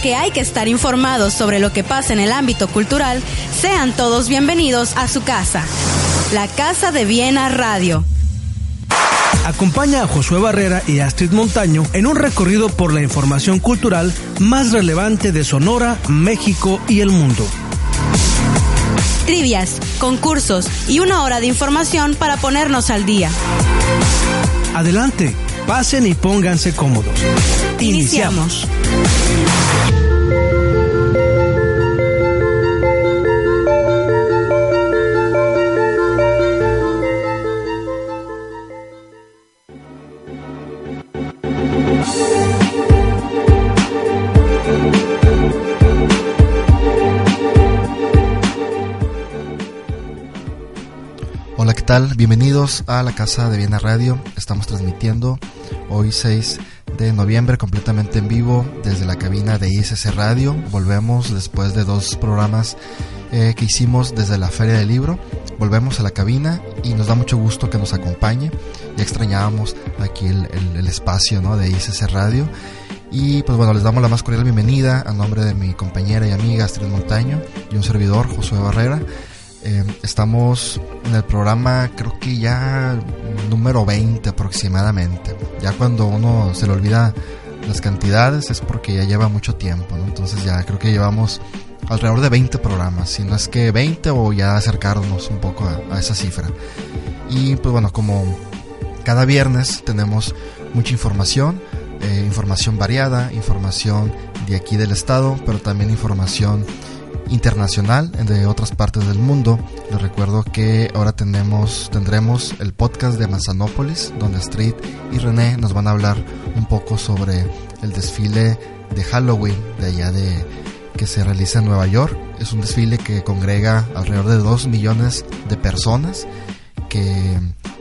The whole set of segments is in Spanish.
Porque hay que estar informados sobre lo que pasa en el ámbito cultural, sean todos bienvenidos a su casa, la Casa de Viena Radio. Acompaña a Josué Barrera y Astrid Montaño en un recorrido por la información cultural más relevante de Sonora, México y el mundo. Trivias, concursos y una hora de información para ponernos al día. Adelante, pasen y pónganse cómodos. Iniciamos. Tal? Bienvenidos a la Casa de Viena Radio. Estamos transmitiendo hoy 6 de noviembre completamente en vivo desde la cabina de ICC Radio. Volvemos después de dos programas eh, que hicimos desde la Feria del Libro. Volvemos a la cabina y nos da mucho gusto que nos acompañe. Ya extrañábamos aquí el, el- espacio ¿no? de ICC Radio. Y pues bueno, les damos la más cordial bienvenida a nombre de mi compañera y amiga Astrid Montaño y un servidor, Josué Barrera. Eh, estamos en el programa, creo que ya número 20 aproximadamente. Ya cuando uno se le olvida las cantidades es porque ya lleva mucho tiempo, ¿no? Entonces ya creo que llevamos alrededor de 20 programas, si no es que 20 o ya acercarnos un poco a, a esa cifra. Y pues bueno, como cada viernes tenemos mucha información, eh, información variada, información de aquí del estado, pero también información internacional de otras partes del mundo. Les recuerdo que ahora tenemos, tendremos el podcast de Manzanópolis, donde Street y René nos van a hablar un poco sobre el desfile de Halloween de allá de que se realiza en Nueva York. Es un desfile que congrega alrededor de 2 millones de personas que,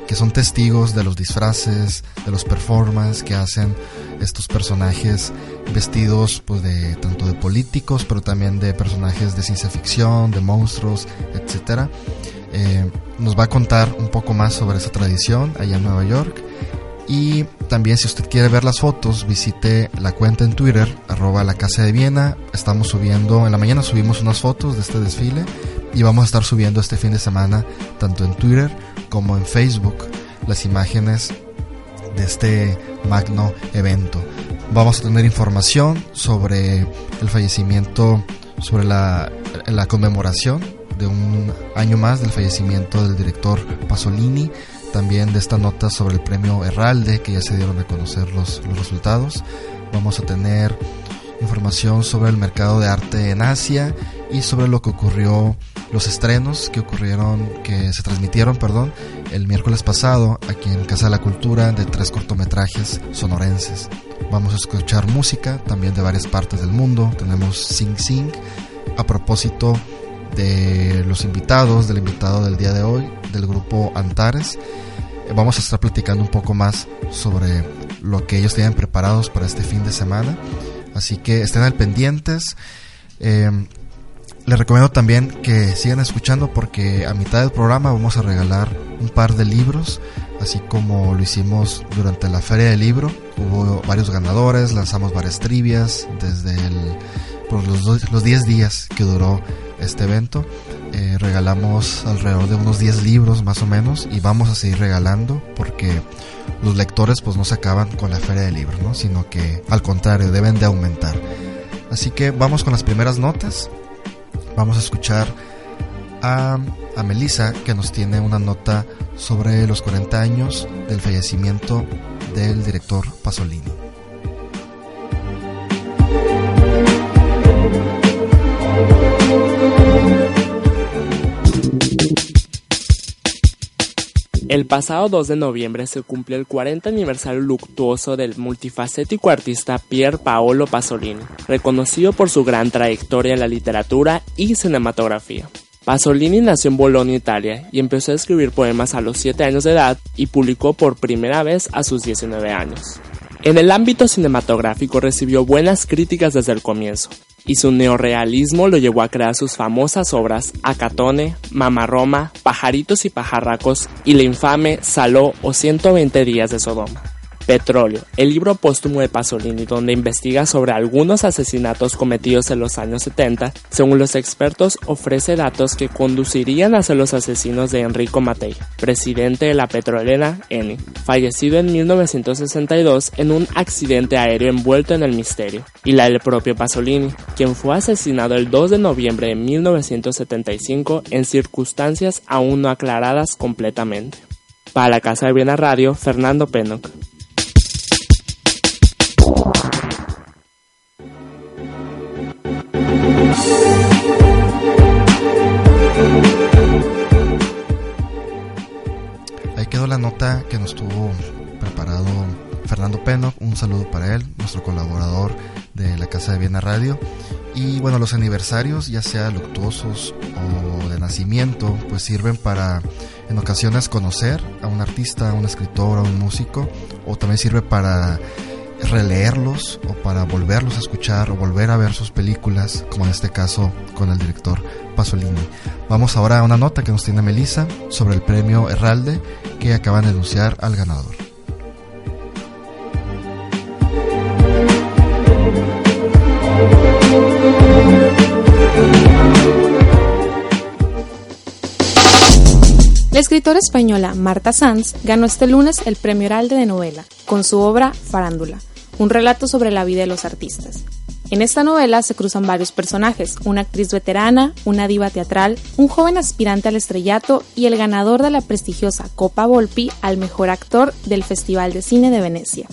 que son testigos de los disfraces, de los performances que hacen estos personajes vestidos pues de tanto de políticos pero también de personajes de ciencia ficción, de monstruos, etcétera. Eh, nos va a contar un poco más sobre esa tradición allá en Nueva York. Y también si usted quiere ver las fotos, visite la cuenta en Twitter, arroba la casa de Viena. Estamos subiendo, en la mañana subimos unas fotos de este desfile y vamos a estar subiendo este fin de semana, tanto en Twitter como en Facebook, las imágenes de este magno evento. Vamos a tener información sobre el fallecimiento, sobre la, la conmemoración de un año más del fallecimiento del director Pasolini, también de esta nota sobre el premio Herralde, que ya se dieron a conocer los, los resultados. Vamos a tener información sobre el mercado de arte en Asia y sobre lo que ocurrió, los estrenos que ocurrieron, que se transmitieron, perdón, el miércoles pasado aquí en Casa de la Cultura de tres cortometrajes sonorenses. Vamos a escuchar música también de varias partes del mundo. Tenemos Sing Sing a propósito de los invitados, del invitado del día de hoy, del grupo Antares. Vamos a estar platicando un poco más sobre lo que ellos tienen preparados para este fin de semana. Así que estén al pendientes. Eh, les recomiendo también que sigan escuchando porque a mitad del programa vamos a regalar un par de libros, así como lo hicimos durante la feria del libro. Hubo varios ganadores, lanzamos varias trivias desde el, por los, dos- los 10 días que duró este evento. Eh, regalamos alrededor de unos 10 libros más o menos y vamos a seguir regalando porque los lectores pues no se acaban con la feria del libro, ¿no? sino que al contrario deben de aumentar. Así que vamos con las primeras notas. Vamos a escuchar a, a Melissa que nos tiene una nota sobre los 40 años del fallecimiento del director Pasolini. El pasado 2 de noviembre se cumplió el 40 aniversario luctuoso del multifacético artista Pier Paolo Pasolini, reconocido por su gran trayectoria en la literatura y cinematografía. Pasolini nació en Bolonia, Italia, y empezó a escribir poemas a los 7 años de edad y publicó por primera vez a sus 19 años. En el ámbito cinematográfico recibió buenas críticas desde el comienzo, y su neorrealismo lo llevó a crear sus famosas obras Acatone, Mama Roma, Pajaritos y Pajarracos y la infame Saló o 120 días de Sodoma. Petróleo, el libro póstumo de Pasolini donde investiga sobre algunos asesinatos cometidos en los años 70, según los expertos ofrece datos que conducirían hacia los asesinos de Enrico Mattei, presidente de la petrolera Eni, fallecido en 1962 en un accidente aéreo envuelto en el misterio, y la del propio Pasolini, quien fue asesinado el 2 de noviembre de 1975 en circunstancias aún no aclaradas completamente. Para la Casa de Viena Radio, Fernando Penoc. Ahí quedó la nota que nos tuvo preparado Fernando Peno. Un saludo para él, nuestro colaborador de la Casa de Viena Radio. Y bueno, los aniversarios, ya sea luctuosos o de nacimiento, pues sirven para en ocasiones conocer a un artista, a un escritor, a un músico, o también sirve para releerlos o para volverlos a escuchar o volver a ver sus películas, como en este caso con el director Pasolini. Vamos ahora a una nota que nos tiene Melissa sobre el premio Herralde que acaban de anunciar al ganador. La escritora española Marta Sanz ganó este lunes el Premio Heralde de Novela con su obra Farándula, un relato sobre la vida de los artistas. En esta novela se cruzan varios personajes, una actriz veterana, una diva teatral, un joven aspirante al estrellato y el ganador de la prestigiosa Copa Volpi al mejor actor del Festival de Cine de Venecia.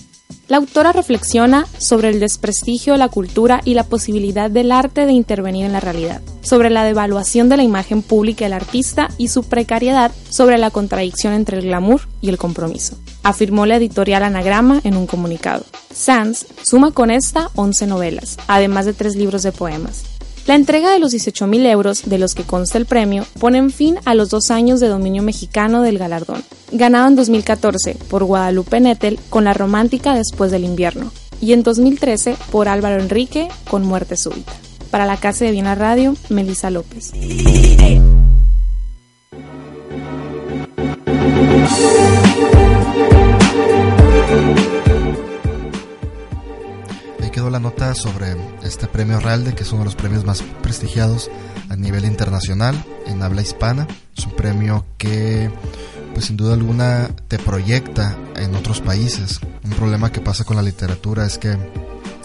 La autora reflexiona sobre el desprestigio de la cultura y la posibilidad del arte de intervenir en la realidad, sobre la devaluación de la imagen pública del artista y su precariedad sobre la contradicción entre el glamour y el compromiso, afirmó la editorial Anagrama en un comunicado. Sands suma con esta 11 novelas, además de tres libros de poemas. La entrega de los 18.000 euros de los que consta el premio ponen fin a los dos años de dominio mexicano del galardón, ganado en 2014 por Guadalupe Nettel con La Romántica después del invierno y en 2013 por Álvaro Enrique con Muerte Súbita. Para la Casa de Viena Radio, Melissa López. La nota sobre este premio Realde, que es uno de los premios más prestigiados a nivel internacional en habla hispana. Es un premio que, pues sin duda alguna, te proyecta en otros países. Un problema que pasa con la literatura es que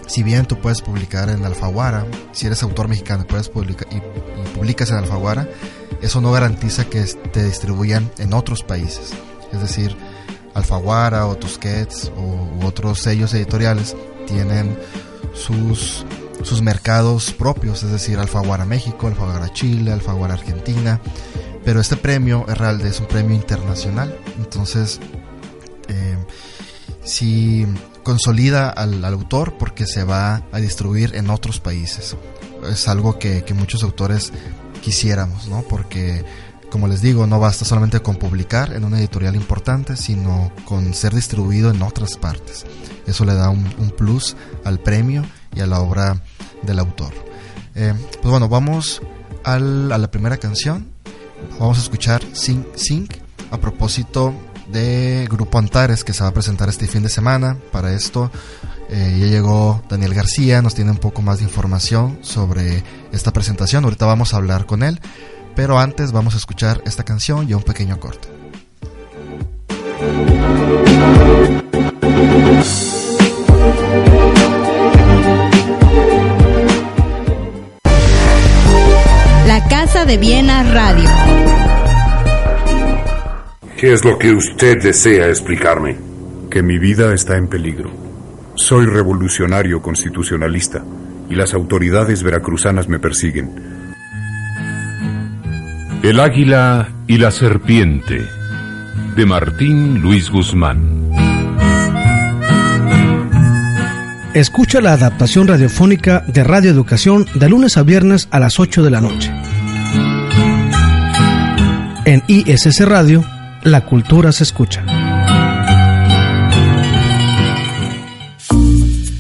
si bien tú puedes publicar en Alfaguara, si eres autor mexicano puedes publicar y, y, publicas en Alfaguara, eso no garantiza que te distribuyan en otros países. Es decir, Alfaguara o Tusquets o, u otros sellos editoriales tienen sus, sus mercados propios, es decir, Alfaguara México, Alfaguara Chile, Alfaguara Argentina, pero este premio Herralde es un premio internacional, entonces eh, si consolida al, autor porque se va a distribuir en otros países. Es algo que, que muchos autores quisiéramos, ¿no? Porque como les digo, no basta solamente con publicar en una editorial importante, sino con ser distribuido en otras partes. Eso le da un, un plus al premio y a la obra del autor. Eh, pues bueno, vamos al, a la primera canción. Vamos a escuchar Sing Sing a propósito de Grupo Antares que se va a presentar este fin de semana. Para esto eh, ya llegó Daniel García, nos tiene un poco más de información sobre esta presentación. Ahorita vamos a hablar con él. Pero antes vamos a escuchar esta canción y un pequeño corte. La Casa de Viena Radio. ¿Qué es lo que usted desea explicarme? Que mi vida está en peligro. Soy revolucionario constitucionalista y las autoridades veracruzanas me persiguen. El águila y la serpiente de Martín Luis Guzmán. Escucha la adaptación radiofónica de Radio Educación de lunes a viernes a las 8 de la noche. ISS Radio, la cultura se escucha.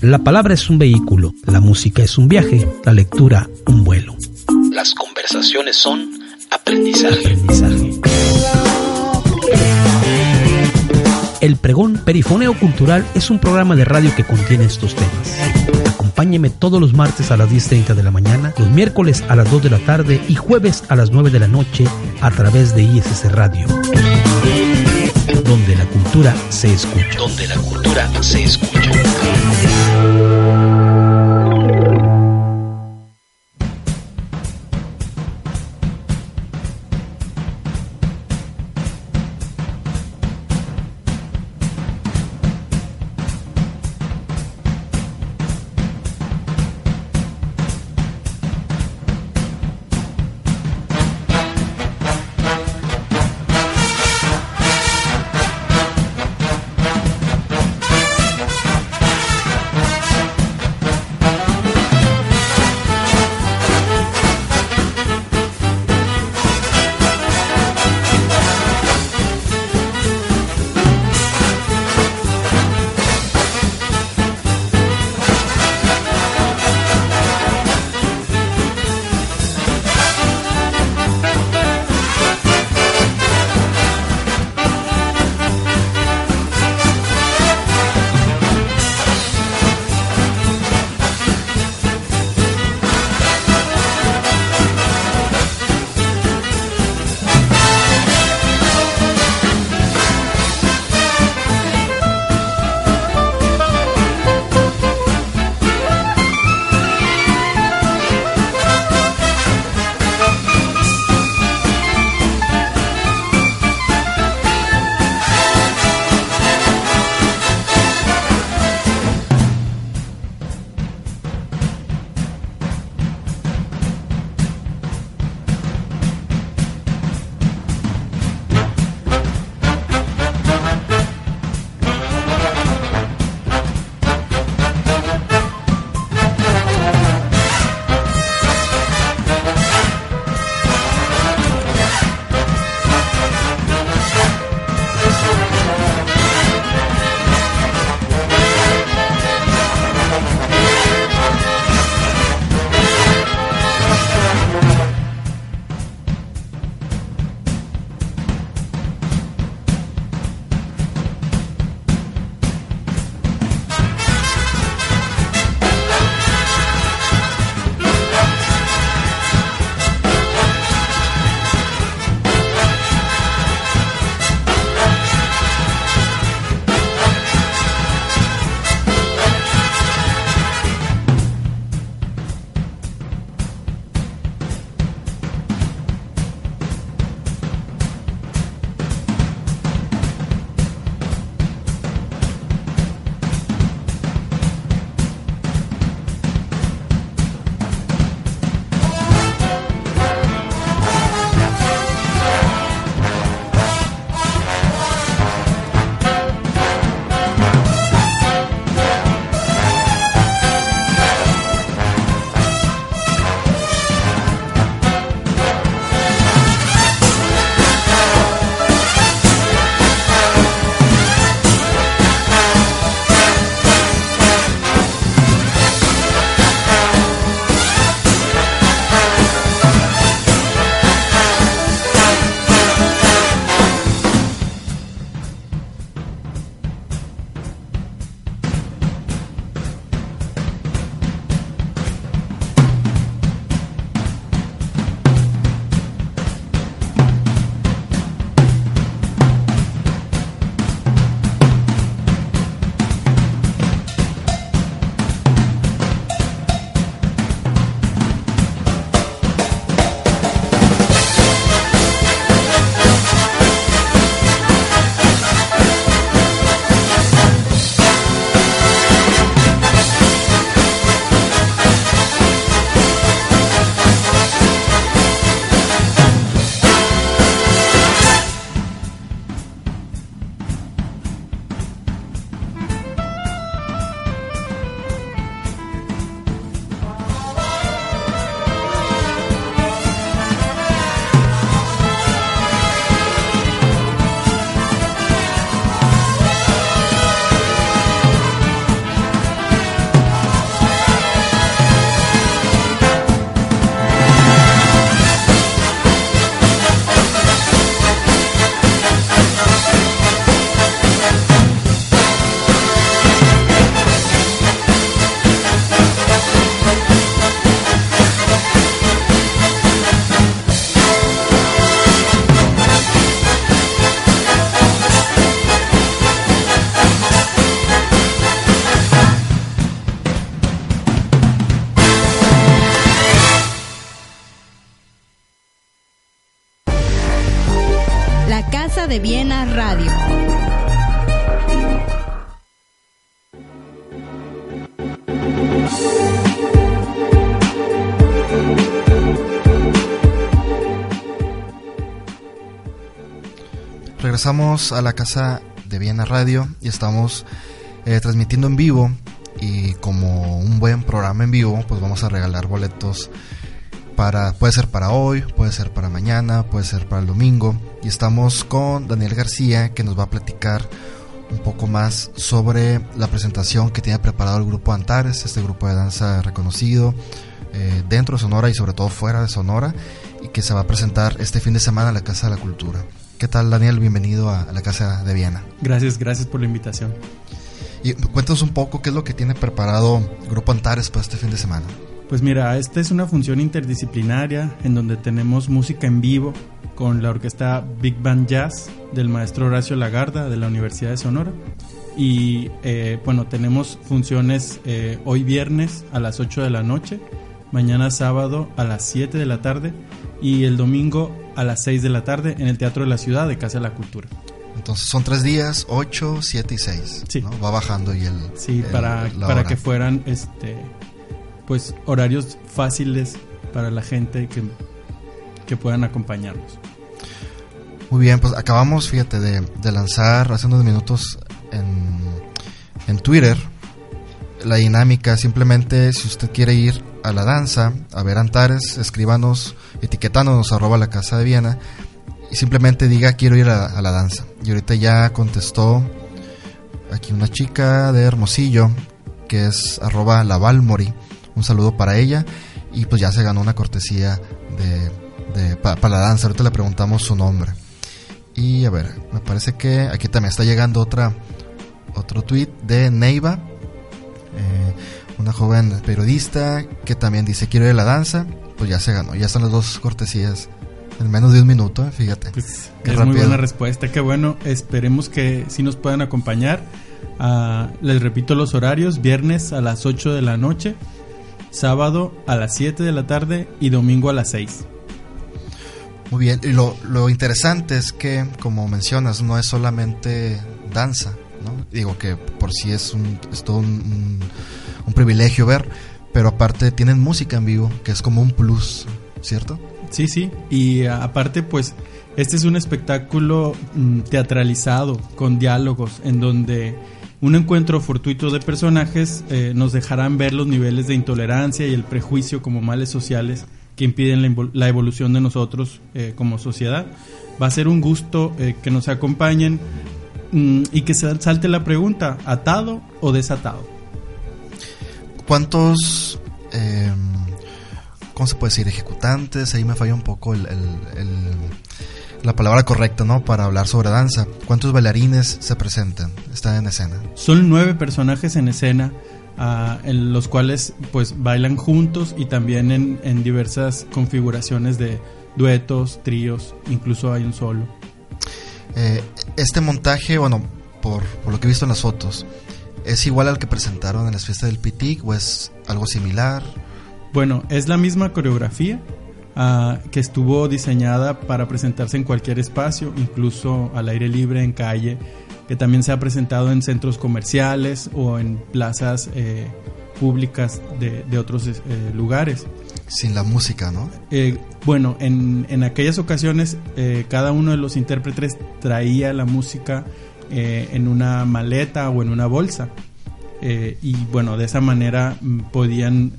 La palabra es un vehículo, la música es un viaje, la lectura un vuelo. Las conversaciones son aprendizaje. El pregón Perifoneo Cultural es un programa de radio que contiene estos temas. Acompáñeme todos los martes a las 10.30 de la mañana, los miércoles a las 2 de la tarde y jueves a las 9 de la noche a través de ISS Radio. Donde la cultura se escucha. Donde la cultura se escucha. Regresamos a la casa de Viena Radio y estamos eh, transmitiendo en vivo y como un buen programa en vivo pues vamos a regalar boletos para puede ser para hoy, puede ser para mañana, puede ser para el domingo. Y estamos con Daniel García que nos va a platicar un poco más sobre la presentación que tiene preparado el grupo Antares, este grupo de danza reconocido eh, dentro de Sonora y sobre todo fuera de Sonora y que se va a presentar este fin de semana en la Casa de la Cultura. ¿Qué tal Daniel? Bienvenido a, la Casa de Viena. Gracias, gracias por la invitación. Y cuéntanos un poco qué es lo que tiene preparado el Grupo Antares para este fin de semana. Pues mira, esta es una función interdisciplinaria en donde tenemos música en vivo con la orquesta Big Band Jazz del maestro Horacio Lagarda de la Universidad de Sonora. Y eh, bueno, tenemos funciones eh, hoy viernes a las 8 de la noche, mañana sábado a las 7 de la tarde y el domingo a las 6 de la tarde en el Teatro de la Ciudad de Casa de la Cultura. Entonces son tres días, 8, 7 y 6. Sí. Va bajando y el... Sí, para, para que fueran este, pues horarios fáciles para la gente que, que puedan acompañarnos. Muy bien, pues acabamos, fíjate, de, de lanzar hace unos minutos en, en Twitter la dinámica. Simplemente, si usted quiere ir a la danza, a ver Antares, escríbanos, etiquetándonos arroba la casa de Viena y simplemente diga quiero ir a, la danza. Y ahorita ya contestó aquí una chica de Hermosillo que es arroba la Valmori. Un saludo para ella y pues ya se ganó una cortesía de, para la danza. Ahorita le preguntamos su nombre. Y a ver, me parece que aquí también está llegando otra otro tweet de Neiva. Eh, una joven periodista que también dice quiero ir a la danza, pues ya se ganó, ya están las dos cortesías en menos de un minuto, fíjate. Pues es muy buena respuesta, qué bueno, esperemos que sí nos puedan acompañar. Ah, les repito los horarios, viernes a las 8 de la noche, sábado a las 7 de la tarde y domingo a las 6. Muy bien, y lo, lo interesante es que, como mencionas, no es solamente danza, ¿no? Digo que por sí es, un, es todo un un privilegio ver, pero aparte tienen música en vivo, que es como un plus, ¿cierto? Sí, sí, y aparte pues este es un espectáculo mm, teatralizado con diálogos en donde un encuentro fortuito de personajes eh, nos dejarán ver los niveles de intolerancia y el prejuicio como males sociales que impiden la, evolución de nosotros eh, como sociedad. Va a ser un gusto eh, que nos acompañen mm, y que se salte la pregunta, ¿atado o desatado? ¿Cuántos, eh, cómo se puede decir, ejecutantes? Ahí me falla un poco el, la palabra correcta, ¿no? Para hablar sobre danza. ¿Cuántos bailarines se presentan, están en escena? Son nueve personajes en escena. Uh, en los cuales pues bailan juntos y también en, en, diversas configuraciones de duetos, tríos, incluso hay un solo. Eh, este montaje, bueno, por, por, lo que he visto en las fotos, ¿Es igual al que presentaron en las fiestas del Pitic o es algo similar? Bueno, es la misma coreografía uh, que estuvo diseñada para presentarse en cualquier espacio, incluso al aire libre, en calle, que también se ha presentado en centros comerciales o en plazas eh, públicas de, de otros eh, lugares. Sin la música, ¿no? Eh, bueno, en, en, aquellas ocasiones eh, cada uno de los intérpretes traía la música eh, en una maleta o en una bolsa. Y bueno, de esa manera mm, podían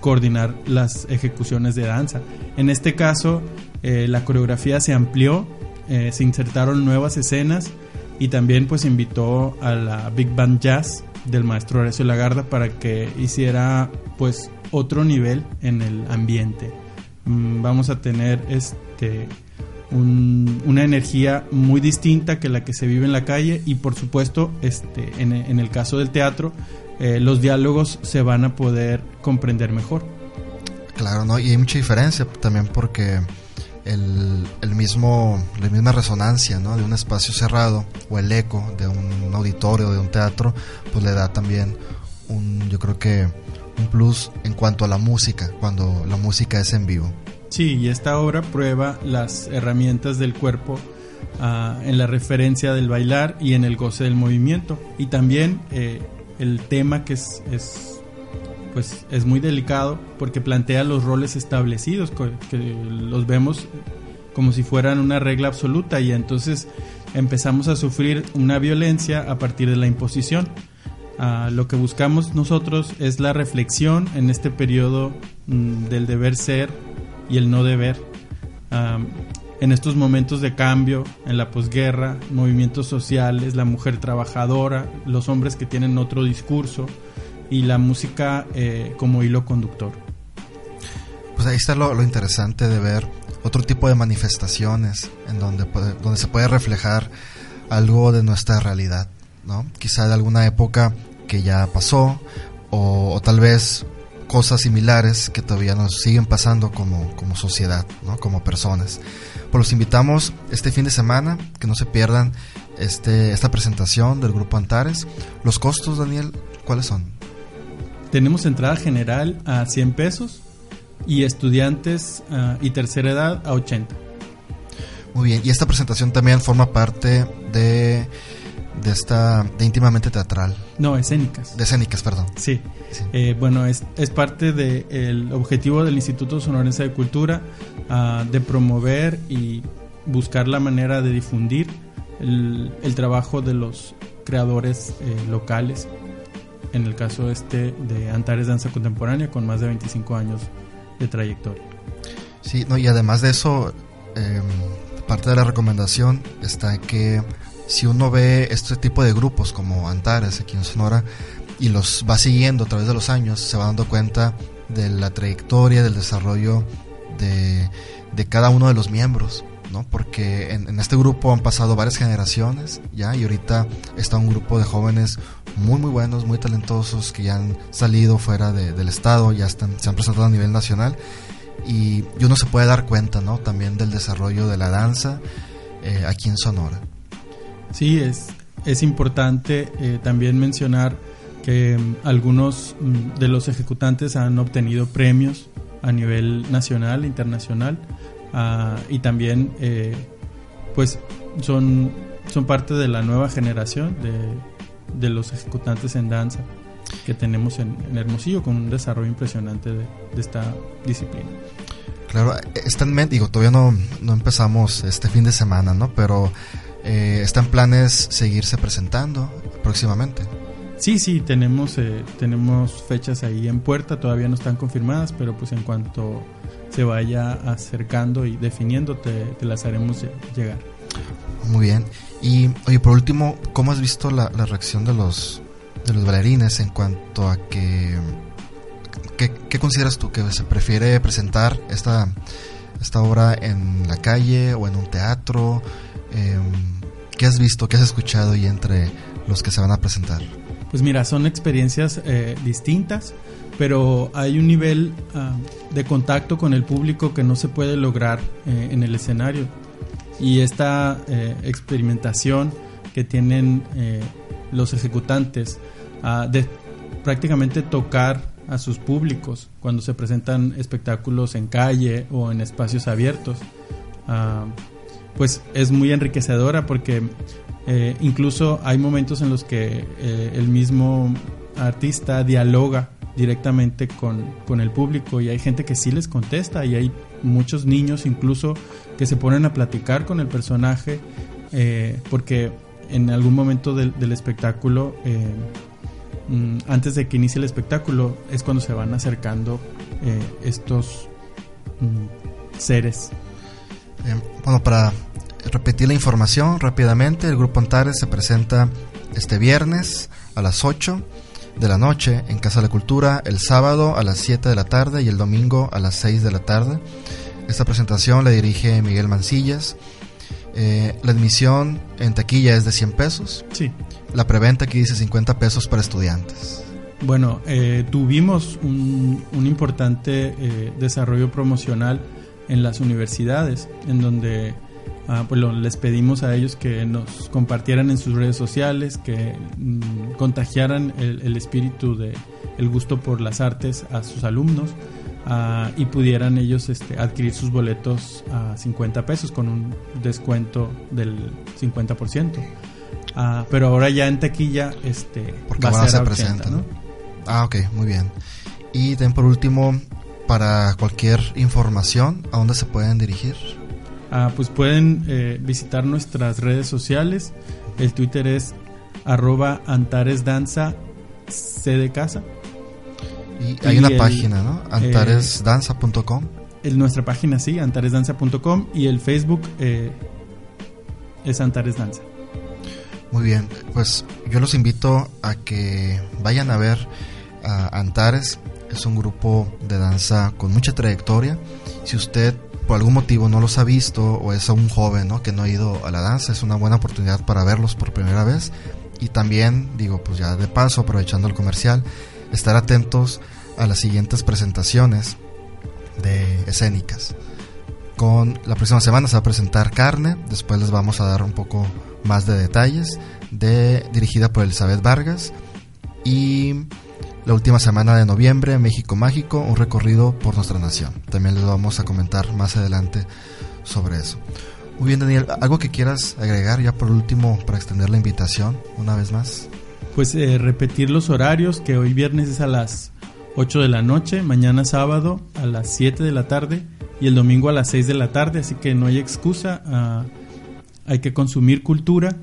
coordinar las ejecuciones de danza. En este caso, la coreografía se amplió, se insertaron nuevas escenas y también pues invitó a la Big Band Jazz del maestro Horacio Lagarda para que hiciera pues otro nivel en el ambiente. Mm, vamos a tener este una energía muy distinta que la que se vive en la calle y por supuesto este, en, el caso del teatro eh, los diálogos se van a poder comprender mejor. Claro, ¿no? Y hay mucha diferencia también porque el, el, mismo, la misma resonancia ¿no? de un espacio cerrado o el eco de un auditorio, de un teatro, pues le da también un, yo creo que un plus en cuanto a la música, cuando la música es en vivo. Sí, y esta obra prueba las herramientas del cuerpo ah, en la referencia del bailar y en el goce del movimiento. Y también eh, el tema que es, es, pues, es muy delicado porque plantea los roles establecidos, que, los vemos como si fueran una regla absoluta y entonces empezamos a sufrir una violencia a partir de la imposición. Ah, lo que buscamos nosotros es la reflexión en este periodo mm, del deber ser y el no deber. Ah, en estos momentos de cambio, en la posguerra, movimientos sociales, la mujer trabajadora, los hombres que tienen otro discurso y la música eh, como hilo conductor. Pues ahí está lo, interesante de ver otro tipo de manifestaciones en donde, puede, donde se puede reflejar algo de nuestra realidad, ¿no? Quizá de alguna época que ya pasó o, o tal vez cosas similares que todavía nos siguen pasando como, como sociedad, ¿no? como personas. Pues los invitamos este fin de semana, que no se pierdan este, esta presentación del grupo Antares. Los costos, Daniel, ¿cuáles son? Tenemos entrada general a 100 pesos y estudiantes uh, y tercera edad a 80. Muy bien, y esta presentación también forma parte de de esta de íntimamente teatral. No escénicas. De escénicas perdón. Sí, sí. Eh, bueno es, es parte del de objetivo del Instituto Sonorense de Cultura uh, de promover y buscar la manera de difundir el, el trabajo de los creadores eh, locales en el caso este de Antares Danza Contemporánea con más de 25 años de trayectoria. Sí no y además de eso eh, parte de la recomendación está que si uno ve este tipo de grupos como Antares aquí en Sonora y los va siguiendo a través de los años, se va dando cuenta de la trayectoria, del desarrollo de, de cada uno de los miembros, ¿no? Porque en, este grupo han pasado varias generaciones, ¿ya? Y ahorita está un grupo de jóvenes muy, muy buenos, muy talentosos, que ya han salido fuera de, del estado, ya están, se han presentado a nivel nacional. Y, uno se puede dar cuenta, ¿no? También del desarrollo de la danza eh, aquí en Sonora. Sí, es, es importante eh, también mencionar que um, algunos um, de los ejecutantes han obtenido premios a nivel nacional, internacional, uh, y también eh, pues son, son parte de la nueva generación de, de los ejecutantes en danza que tenemos en, en, Hermosillo con un desarrollo impresionante de, de esta disciplina. Claro, está en mente, digo, todavía no, no empezamos este fin de semana, ¿no? Pero eh, ¿Están planes seguirse presentando próximamente? Sí, sí, tenemos, eh, tenemos fechas ahí en puerta, todavía no están confirmadas, pero pues en cuanto se vaya acercando y definiendo, te, te las haremos llegar. Muy bien. Y, oye, por último, ¿cómo has visto la, la reacción de los, de los bailarines en cuanto a que... ¿Qué, qué consideras tú? ¿Que se prefiere presentar esta, esta obra en la calle o en un teatro? Eh, ¿Qué has visto, qué has escuchado y entre los que se van a presentar? Pues mira, son experiencias eh, distintas, pero hay un nivel uh, de contacto con el público que no se puede lograr eh, en el escenario. Y esta eh, experimentación que tienen eh, los ejecutantes uh, de prácticamente tocar a sus públicos cuando se presentan espectáculos en calle o en espacios abiertos. Uh, pues es muy enriquecedora porque incluso hay momentos en los que el mismo artista dialoga directamente con, con, el público y hay gente que sí les contesta y hay muchos niños incluso que se ponen a platicar con el personaje eh, porque en algún momento del, del espectáculo mm, antes de que inicie el espectáculo es cuando se van acercando estos mm, seres. Eh, bueno, para repetir la información rápidamente, el Grupo Antares se presenta este viernes a las 8 de la noche en Casa de la Cultura, el sábado a las 7 de la tarde y el domingo a las 6 de la tarde. Esta presentación la dirige Miguel Mancillas. Eh, la admisión en taquilla es de 100 pesos. Sí. La preventa aquí dice 50 pesos para estudiantes. Bueno, eh, tuvimos un, un importante eh, desarrollo promocional en las universidades, en donde ah, pues lo, les pedimos a ellos que nos compartieran en sus redes sociales, que mmm, contagiaran el, el, espíritu de el gusto por las artes a sus alumnos. ah, y pudieran ellos este, adquirir sus boletos a 50 pesos con un descuento del 50%. Ah, pero ahora ya en taquilla este, Porque va a ahora ser se a 80, presenta, ¿no? ¿no? Ah, ok, muy bien. Y también por último, para cualquier información, ¿a dónde se pueden dirigir? Ah, pues pueden eh, visitar nuestras redes sociales. El Twitter es arroba antaresdanza C de casa. Y hay Y una el, página, ¿no? eh, Antaresdanza.com. En nuestra página sí, antaresdanza.com y el Facebook eh, es Antares Danza. Muy bien, pues yo los invito a que vayan a ver a Antares. Es un grupo de danza con mucha trayectoria. Si usted por algún motivo no los ha visto o es un joven ¿no? que no ha ido a la danza, es una buena oportunidad para verlos por primera vez. Y también, digo, pues ya de paso, aprovechando el comercial, estar atentos a las siguientes presentaciones de escénicas. Con la próxima semana se va a presentar Carne, después les vamos a dar un poco más de detalles, de, dirigida por Elizabeth Vargas. Y la última semana de noviembre, México Mágico, un recorrido por nuestra nación. También les vamos a comentar más adelante sobre eso. Muy bien, Daniel, ¿algo que quieras agregar ya por último para extender la invitación una vez más? Pues eh, repetir los horarios, que hoy viernes es a las 8 de la noche, mañana sábado a las 7 de la tarde y el domingo a las 6 de la tarde, así que no hay excusa, ah, hay que consumir cultura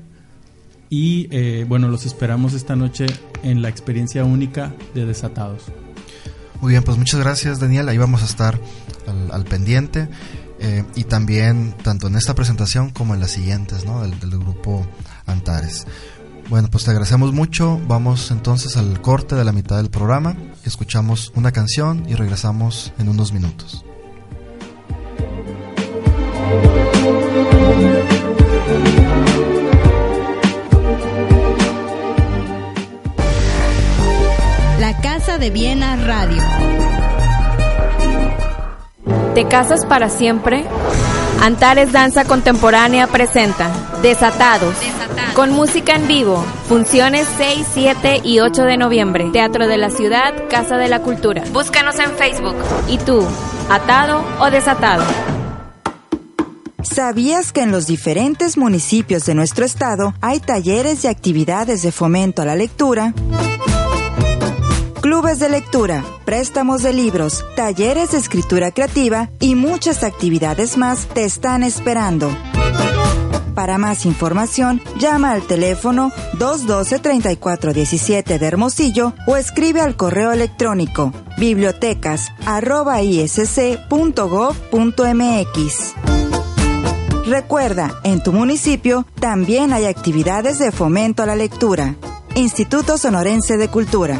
y eh, bueno, los esperamos esta noche en la experiencia única de Desatados. Muy bien, pues muchas gracias Daniel, ahí vamos a estar al, al pendiente eh, y también tanto en esta presentación como en las siguientes, ¿no? Del, del grupo Antares. Bueno, pues te agradecemos mucho. Vamos entonces al corte de la mitad del programa. Escuchamos una canción y regresamos en unos minutos. Casas para siempre? Antares Danza Contemporánea presenta Desatados. Con música en vivo. Funciones 6, 7 y 8 de noviembre. Teatro de la Ciudad, Casa de la Cultura. Búscanos en Facebook. ¿Y tú, atado o desatado? ¿Sabías que en los diferentes municipios de nuestro estado hay talleres y actividades de fomento a la lectura? Clubes de lectura, préstamos de libros, talleres de escritura creativa y muchas actividades más te están esperando. Para más información, llama al teléfono 212-3417 de Hermosillo o escribe al correo electrónico bibliotecas.isc.gov.mx. Recuerda, en tu municipio también hay actividades de fomento a la lectura. Instituto Sonorense de Cultura.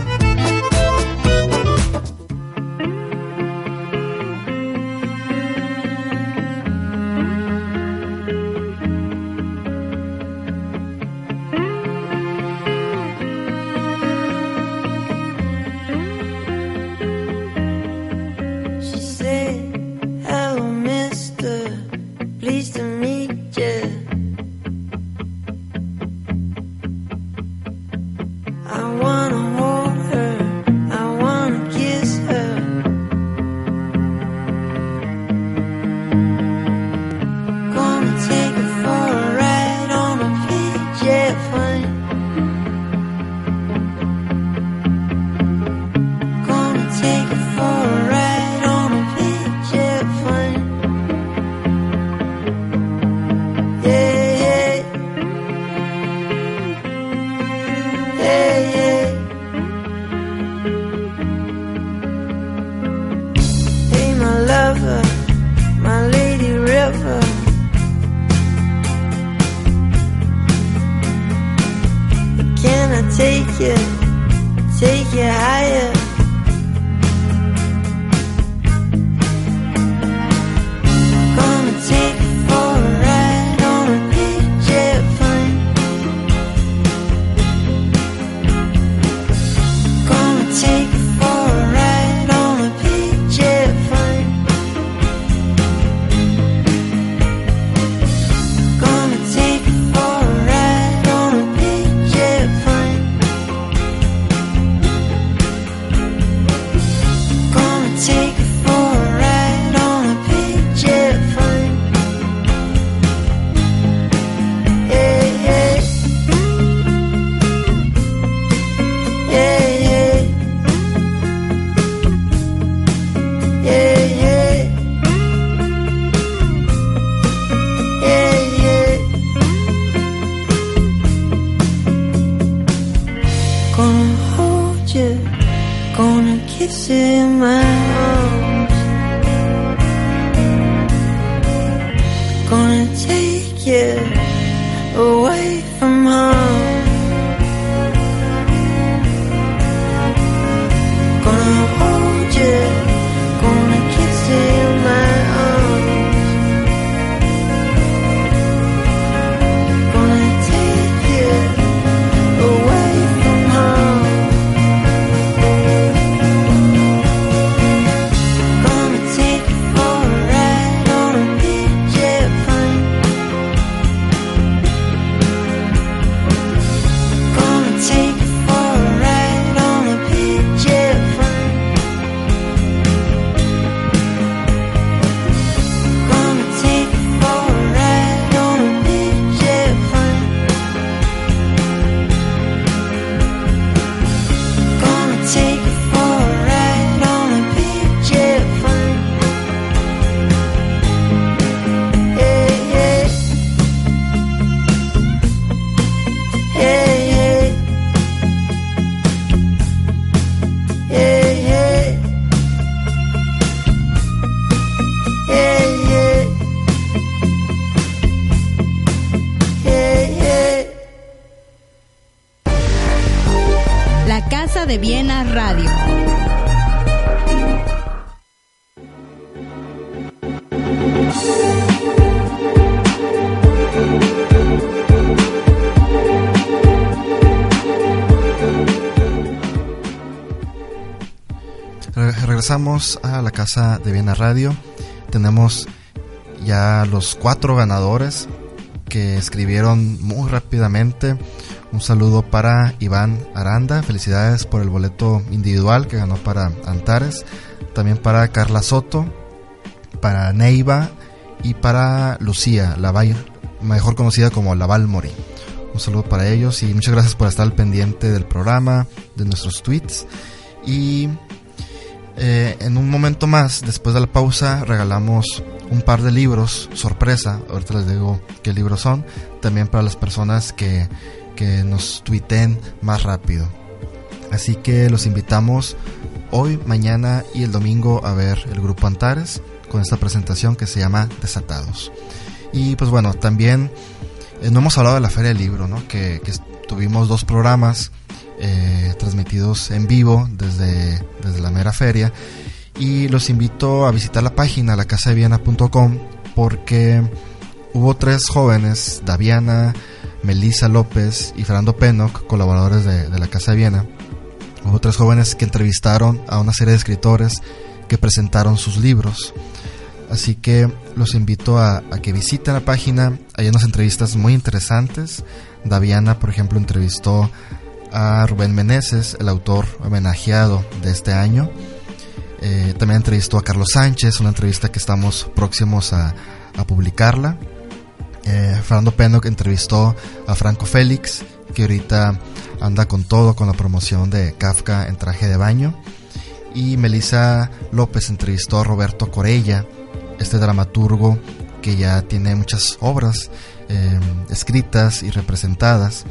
Casa de Viena Radio. Tenemos ya los cuatro ganadores que escribieron muy rápidamente. Un saludo para Iván Aranda. Felicidades por el boleto individual que ganó para Antares. También para Carla Soto, para Neiva y para Lucía, la mejor conocida como la Valmori. Un saludo para ellos y muchas gracias por estar al pendiente del programa, de nuestros tweets. Y eh, en un momento más, después de la pausa, regalamos un par de libros, sorpresa, ahorita les digo qué libros son, también para las personas que, que nos tuiten más rápido. Así que los invitamos hoy, mañana y el domingo a ver el grupo Antares con esta presentación que se llama Desatados. Y pues bueno, también eh, no hemos hablado de la Feria del Libro, ¿no? que, que tuvimos dos programas eh, transmitidos en vivo desde, desde la mera feria. Y los invito a visitar la página lacasadeviana.com porque hubo tres jóvenes, Daviana, Melissa López y Fernando Penoc, colaboradores de, de la Casa de Viena. Hubo tres jóvenes que entrevistaron a una serie de escritores que presentaron sus libros. Así que los invito a, a que visiten la página. Hay unas entrevistas muy interesantes. Daviana, por ejemplo, entrevistó a Rubén Meneses, el autor homenajeado de este año. Eh, también entrevistó a Carlos Sánchez, una entrevista que estamos próximos a, publicarla. Eh, Fernando Penoc entrevistó a Franco Félix, que ahorita anda con todo con la promoción de Kafka en traje de baño. Y Melissa López entrevistó a Roberto Corella, este dramaturgo que ya tiene muchas obras eh, escritas y representadas.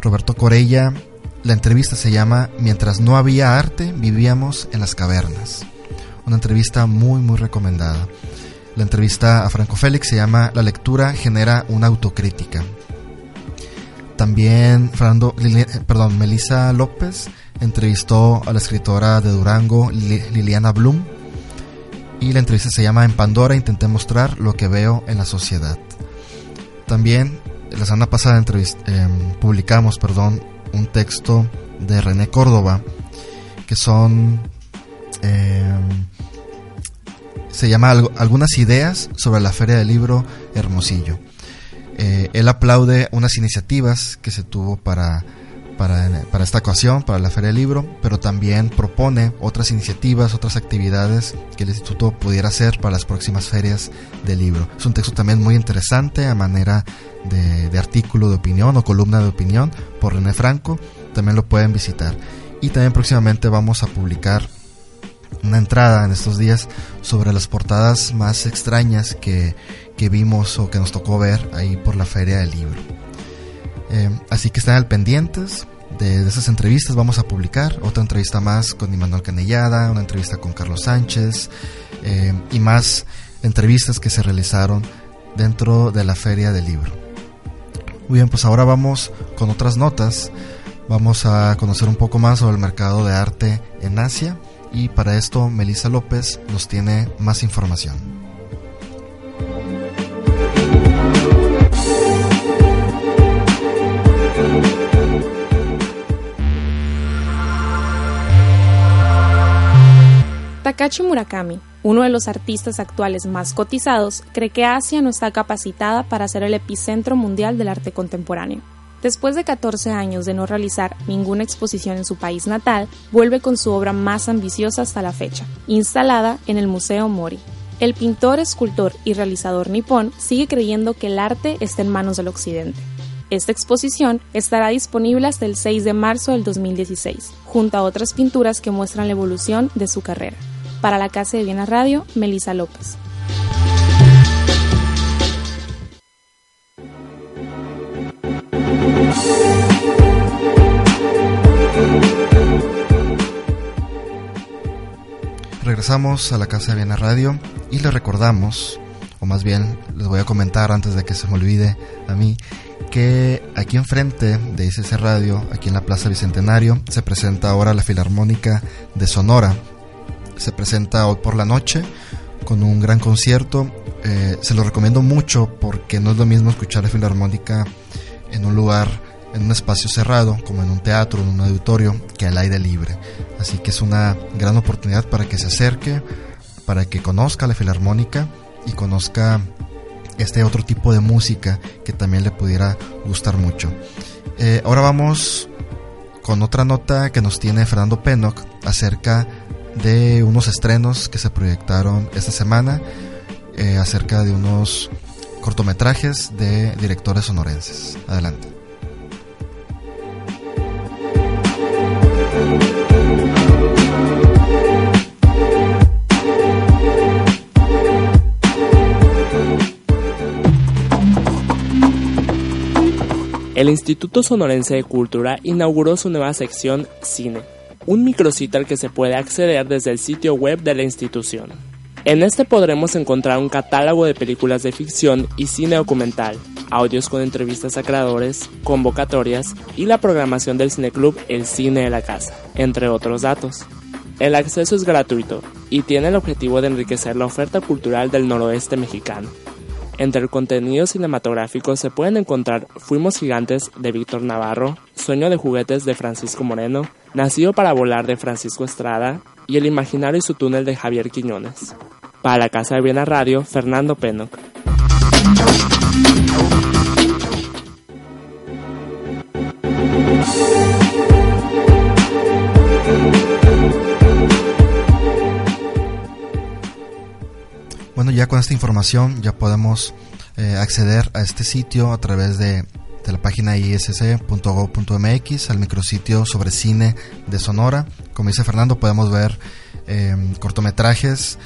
Roberto Corella, la entrevista se llama Mientras no había arte, vivíamos en las cavernas. Una entrevista muy, muy recomendada. La entrevista a Franco Félix se llama La lectura genera una autocrítica. También Fernando, Lili- perdón, Melissa López entrevistó a la escritora de Durango, Li- Liliana Blum. Y la entrevista se llama En Pandora intenté mostrar lo que veo en la sociedad. También la semana pasada em, publicamos perdón, un texto de René Córdoba que son em, se llama algunas ideas sobre la feria del libro Hermosillo. Eh, él aplaude unas iniciativas que se tuvo para, para, para esta ocasión, para la feria del libro, pero también propone otras iniciativas, otras actividades que el instituto pudiera hacer para las próximas ferias del libro. Es un texto también muy interesante a manera de, de artículo de opinión o columna de opinión por René Franco. También lo pueden visitar. Y también próximamente vamos a publicar una entrada en estos días sobre las portadas más extrañas que, que vimos o que nos tocó ver ahí por la feria del libro. Eh, así que estén al pendientes de, esas entrevistas. Vamos a publicar otra entrevista más con Immanuel Canellada, una entrevista con Carlos Sánchez eh, y más entrevistas que se realizaron dentro de la feria del libro. Muy bien, pues ahora vamos con otras notas. Vamos a conocer un poco más sobre el mercado de arte en Asia y para esto Melissa López nos tiene más información. Takashi Murakami, uno de los artistas actuales más cotizados, cree que Asia no está capacitada para ser el epicentro mundial del arte contemporáneo. Después de 14 años de no realizar ninguna exposición en su país natal, vuelve con su obra más ambiciosa hasta la fecha, instalada en el Museo Mori. El pintor, escultor y realizador nipón sigue creyendo que el arte está en manos del occidente. Esta exposición estará disponible hasta el 6 de marzo del 2016, junto a otras pinturas que muestran la evolución de su carrera. Para la Casa de Viena Radio, Melissa López. Regresamos a la Casa de Viena Radio y les recordamos, o más bien les voy a comentar antes de que se me olvide a mí, que aquí enfrente de ICC Radio, aquí en la Plaza Bicentenario, se presenta ahora la Filarmónica de Sonora. Se presenta hoy por la noche con un gran concierto. Eh, se lo recomiendo mucho porque no es lo mismo escuchar la Filarmónica en un lugar, en un espacio cerrado, como en un teatro, en un auditorio, que al aire libre. Así que es una gran oportunidad para que se acerque, para que conozca la Filarmónica y conozca este otro tipo de música que también le pudiera gustar mucho. Eh, ahora vamos con otra nota que nos tiene Fernando Pennock acerca de unos estrenos que se proyectaron esta semana, eh, acerca de unos cortometrajes de directores sonorenses. Adelante. El Instituto Sonorense de Cultura inauguró su nueva sección Cine, un micrositio al que se puede acceder desde el sitio web de la institución. En este podremos encontrar un catálogo de películas de ficción y cine documental, audios con entrevistas a creadores, convocatorias y la programación del cineclub El Cine de la Casa, entre otros datos. El acceso es gratuito y tiene el objetivo de enriquecer la oferta cultural del noroeste mexicano. Entre el contenido cinematográfico se pueden encontrar Fuimos Gigantes de Víctor Navarro, Sueño de Juguetes de Francisco Moreno, Nacido para Volar de Francisco Estrada y El Imaginario y su túnel de Javier Quiñones. Para la Casa de Viena Radio, Fernando Pennock. Bueno, ya con esta información ya podemos eh, acceder a este sitio a través de, de la página isc.gov.mx, al micrositio sobre cine de Sonora. Como dice Fernando, podemos ver eh, cortometrajes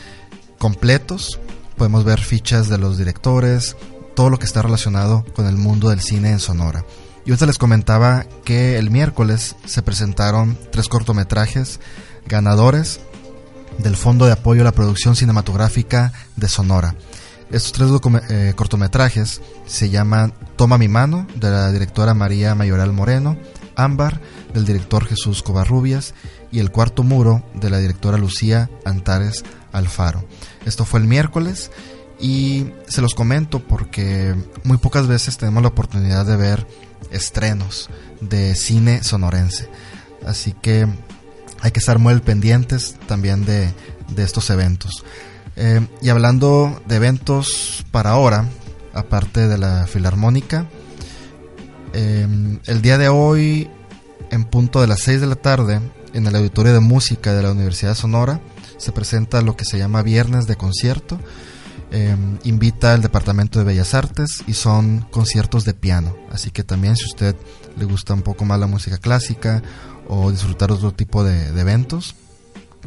completos, podemos ver fichas de los directores, todo lo que está relacionado con el mundo del cine en Sonora. Y ahorita les comentaba que el miércoles se presentaron tres cortometrajes ganadores del Fondo de Apoyo a la Producción Cinematográfica de Sonora. Estos tres eh, cortometrajes se llaman Toma mi mano, de la directora María Mayoral Moreno, Ámbar, del director Jesús Covarrubias, y El Cuarto Muro, de la directora Lucía Antares Alfaro. Esto fue el miércoles y se los comento porque muy pocas veces tenemos la oportunidad de ver estrenos de cine sonorense. Así que hay que estar muy pendientes también de, de estos eventos. Eh, y hablando de eventos para ahora, aparte de la Filarmónica, eh, el día de hoy, en punto de las 6 de la tarde, en el Auditorio de Música de la Universidad Sonora, se presenta lo que se llama Viernes de Concierto. Eh, invita al Departamento de Bellas Artes y son conciertos de piano. Así que también si usted le gusta un poco más la música clásica o disfrutar otro tipo de, eventos,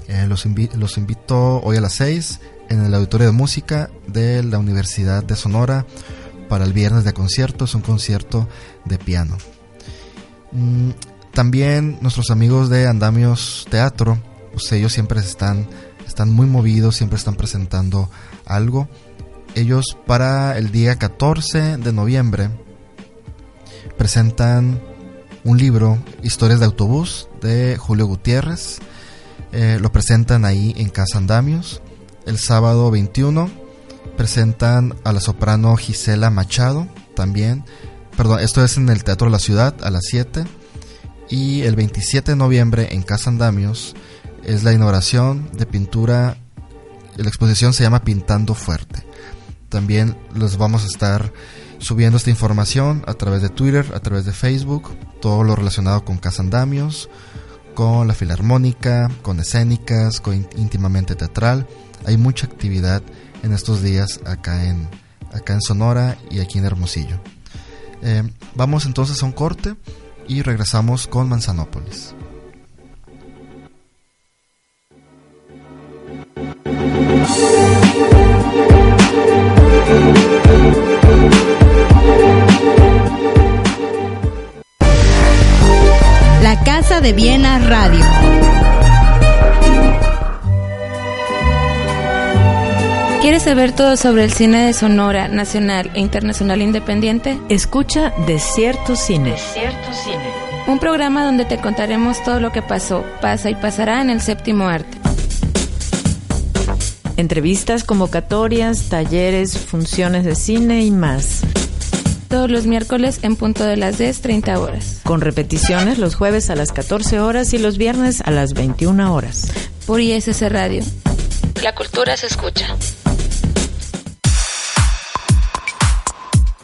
eh, los, los invito hoy a las 6 en el Auditorio de Música de la Universidad de Sonora para el viernes de concierto. Es un concierto de piano. Mm, también nuestros amigos de Andamios Teatro, pues ellos siempre están, están muy movidos, siempre están presentando algo. Ellos para el día 14 de noviembre presentan un libro, Historias de Autobús, de Julio Gutiérrez. Eh, lo presentan ahí en Casa Andamios. El sábado 21 presentan a la soprano Gisela Machado también. Perdón, esto es en el Teatro de la Ciudad a las 7. Y el 27 de noviembre en Casa Andamios es la inauguración de pintura. La exposición se llama Pintando Fuerte. También los vamos a estar subiendo esta información a través de Twitter, a través de Facebook, todo lo relacionado con Casa Andamios, con la filarmónica, con escénicas, con íntimamente teatral. Hay mucha actividad en estos días acá en, acá en Sonora y aquí en Hermosillo. Eh, vamos entonces a un corte y regresamos con Manzanópolis. Casa de Viena Radio. ¿Quieres saber todo sobre el cine de Sonora, nacional e internacional independiente? Escucha Desierto Cine. Un programa donde te contaremos todo lo que pasó, pasa y pasará en el séptimo arte. Entrevistas, convocatorias, talleres, funciones de cine y más. Todos los miércoles en punto de las 10, 30 horas. Con repeticiones los jueves a las 14 horas y los viernes a las 21 horas. Por ISS Radio. La cultura se escucha.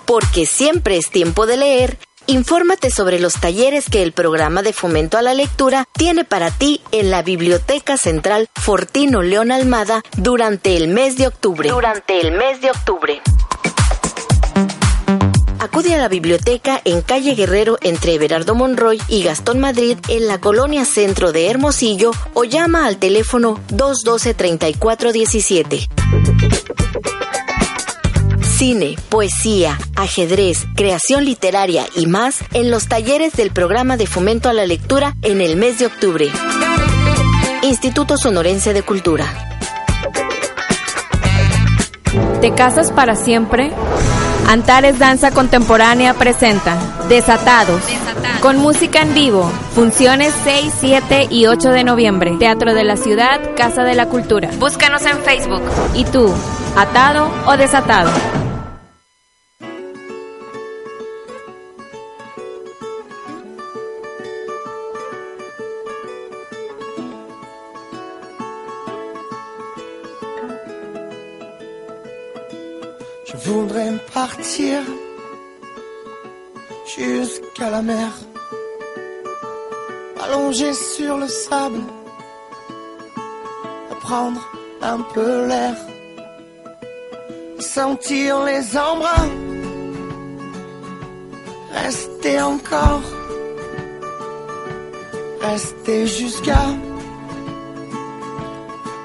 Porque siempre es tiempo de leer, infórmate sobre los talleres que el programa de fomento a la lectura tiene para ti en la Biblioteca Central Fortino León Almada durante el mes de octubre. Durante el mes de octubre. Acude a la biblioteca en calle Guerrero entre Everardo Monroy y Gastón Madrid en la colonia centro de Hermosillo o llama al teléfono 212-3417. Cine, poesía, ajedrez, creación literaria y más en los talleres del programa de fomento a la lectura en el mes de octubre. Instituto Sonorense de Cultura. ¿Te casas para siempre? Antares Danza Contemporánea presenta Desatados. Con música en vivo. Funciones 6, 7 y 8 de noviembre. Teatro de la Ciudad, Casa de la Cultura. Búscanos en Facebook. ¿Y tú, atado o desatado? Allongé sur le sable, à prendre un peu l'air, sentir les embruns, rester encore, rester jusqu'à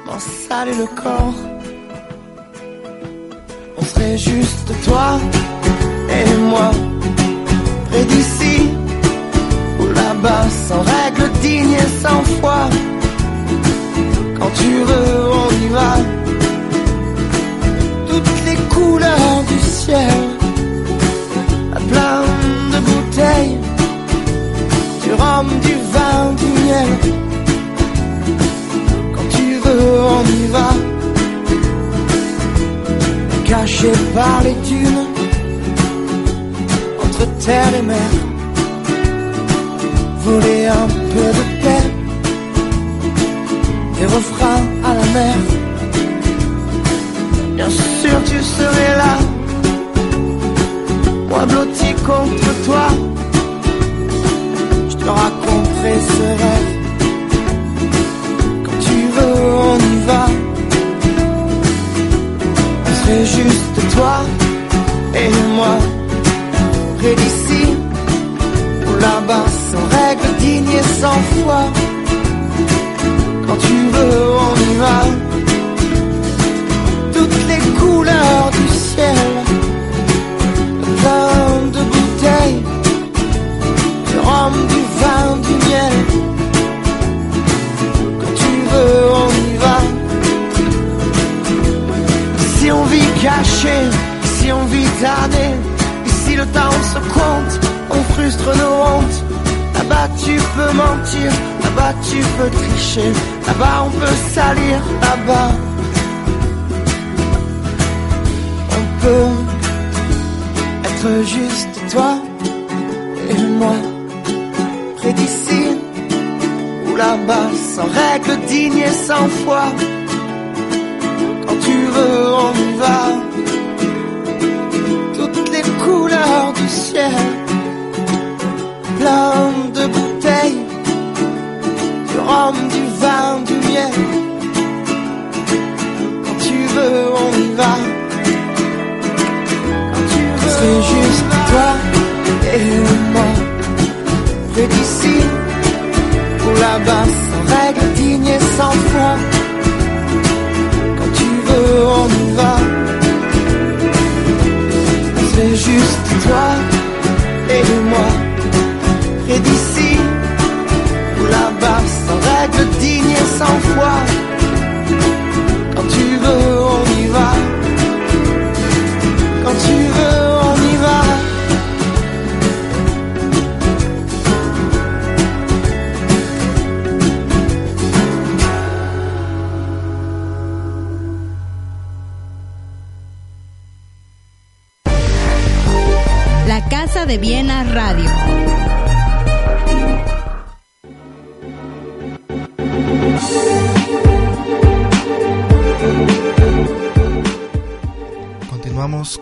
m'en saler le corps. On serait juste toi et moi, près sans règles dignes et sans foi. Quand tu veux, on y va. Toutes les couleurs du ciel, à plein de bouteilles, du rhum, du vin, du miel. Quand tu veux, on y va caché par les dunes, entre terre et mer, voler un peu de paix, des refrains à la mer. Bien sûr, tu serais là, moi blotti contre toi,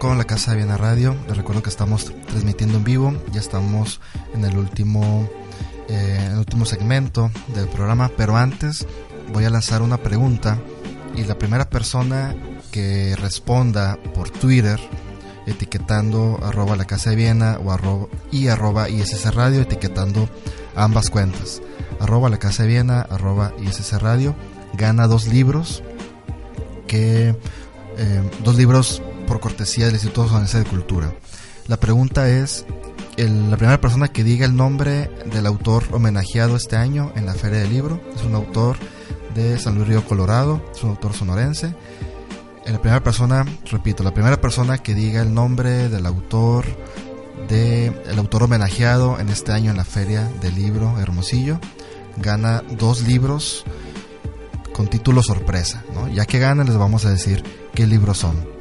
con la Casa de Viena Radio. Les recuerdo que estamos transmitiendo en vivo. Ya estamos en el último, eh, el último segmento del programa. Pero antes voy a lanzar una pregunta. Y la primera persona que responda por Twitter etiquetando arroba la casa de Viena o arroba, y arroba ISS Radio, etiquetando ambas cuentas. Arroba la casa de Viena, arroba ISS Radio, gana dos libros que eh, dos libros por cortesía del Instituto Sonorense de Cultura. La pregunta es, el- la primera persona que diga el nombre del autor homenajeado este año en la Feria del Libro, es un autor de San Luis Río Colorado, es un autor sonorense. La primera persona, repito, la primera persona que diga el nombre del autor de el autor homenajeado en este año en la Feria del Libro Hermosillo gana dos libros con título sorpresa. Ya que ganan les vamos a decir qué libros son.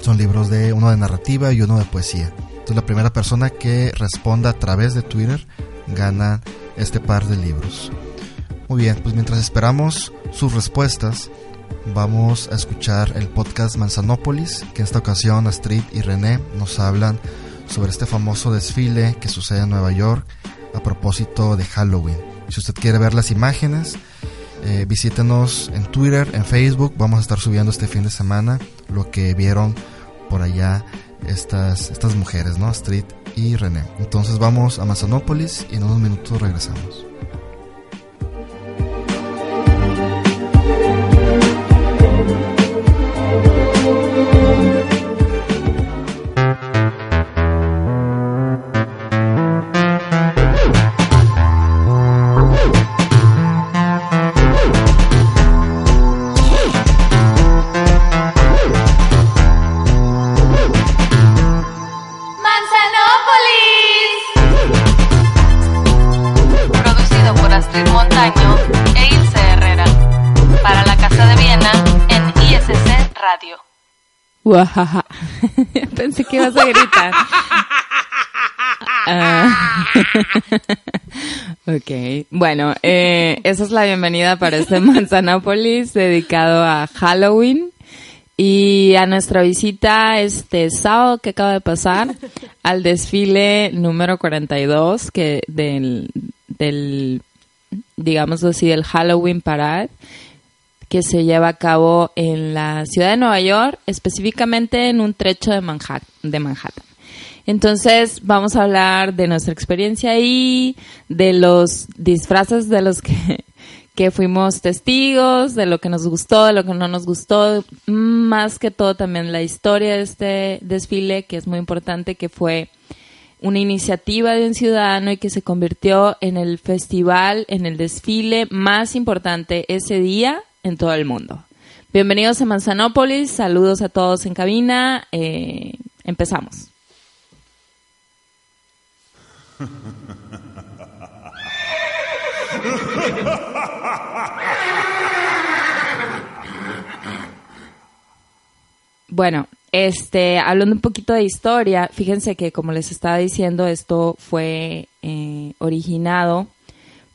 Son libros de uno de narrativa y uno de poesía. Entonces la primera persona que responda a través de Twitter gana este par de libros. Muy bien, pues mientras esperamos sus respuestas, vamos a escuchar el podcast Manzanópolis, que en esta ocasión Astrid y René nos hablan sobre este famoso desfile que sucede en Nueva York a propósito de Halloween. Si usted quiere ver las imágenes, eh, visítenos en Twitter, en Facebook. Vamos a estar subiendo este fin de semana lo que vieron por allá estas, estas mujeres, ¿no? Astrid y René. Entonces vamos a Manzanópolis y en unos minutos regresamos. Ah. ok, bueno, eh, esa es la bienvenida para este Manzanópolis dedicado a Halloween y a nuestra visita este sábado que acaba de pasar al desfile número 42 que del, del digamos así, del Halloween Parade que se lleva a cabo en la ciudad de Nueva York, específicamente en un trecho de Manhattan. De Manhattan. Entonces vamos a hablar de nuestra experiencia ahí, de los disfraces de los que, que fuimos testigos, de lo que nos gustó, de lo que no nos gustó, más que todo también la historia de este desfile, que es muy importante, que fue una iniciativa de un ciudadano y que se convirtió en el festival, en el desfile más importante ese día en todo el mundo. Bienvenidos a Manzanópolis, saludos a todos en cabina, eh, empezamos. Bueno, este, hablando un poquito de historia, fíjense que como les estaba diciendo, esto fue eh, originado